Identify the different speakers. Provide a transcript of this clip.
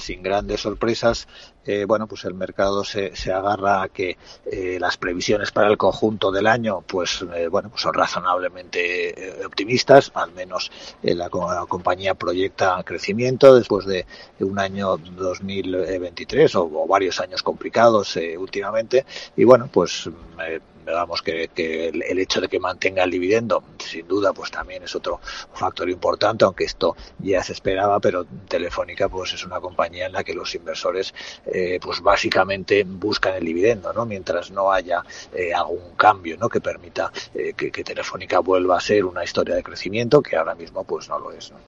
Speaker 1: sin grandes sorpresas, eh, bueno, pues el mercado se, se agarra a que eh, las previsiones para el conjunto del año, pues eh, bueno, pues son razonablemente optimistas, al menos la, compañía proyecta crecimiento después de un año 2023 o, o varios años complicados últimamente. Y bueno, pues digamos que, el, hecho de que mantenga el dividendo, sin duda, pues también es otro factor importante, aunque esto ya se esperaba, pero Telefónica pues es una compañía en la que los inversores eh, pues básicamente buscan el dividendo, ¿no? Mientras no haya eh, algún cambio, ¿no? Que permita eh, que, Telefónica vuelva a ser una historia de crecimiento, que ahora mismo pues no lo es.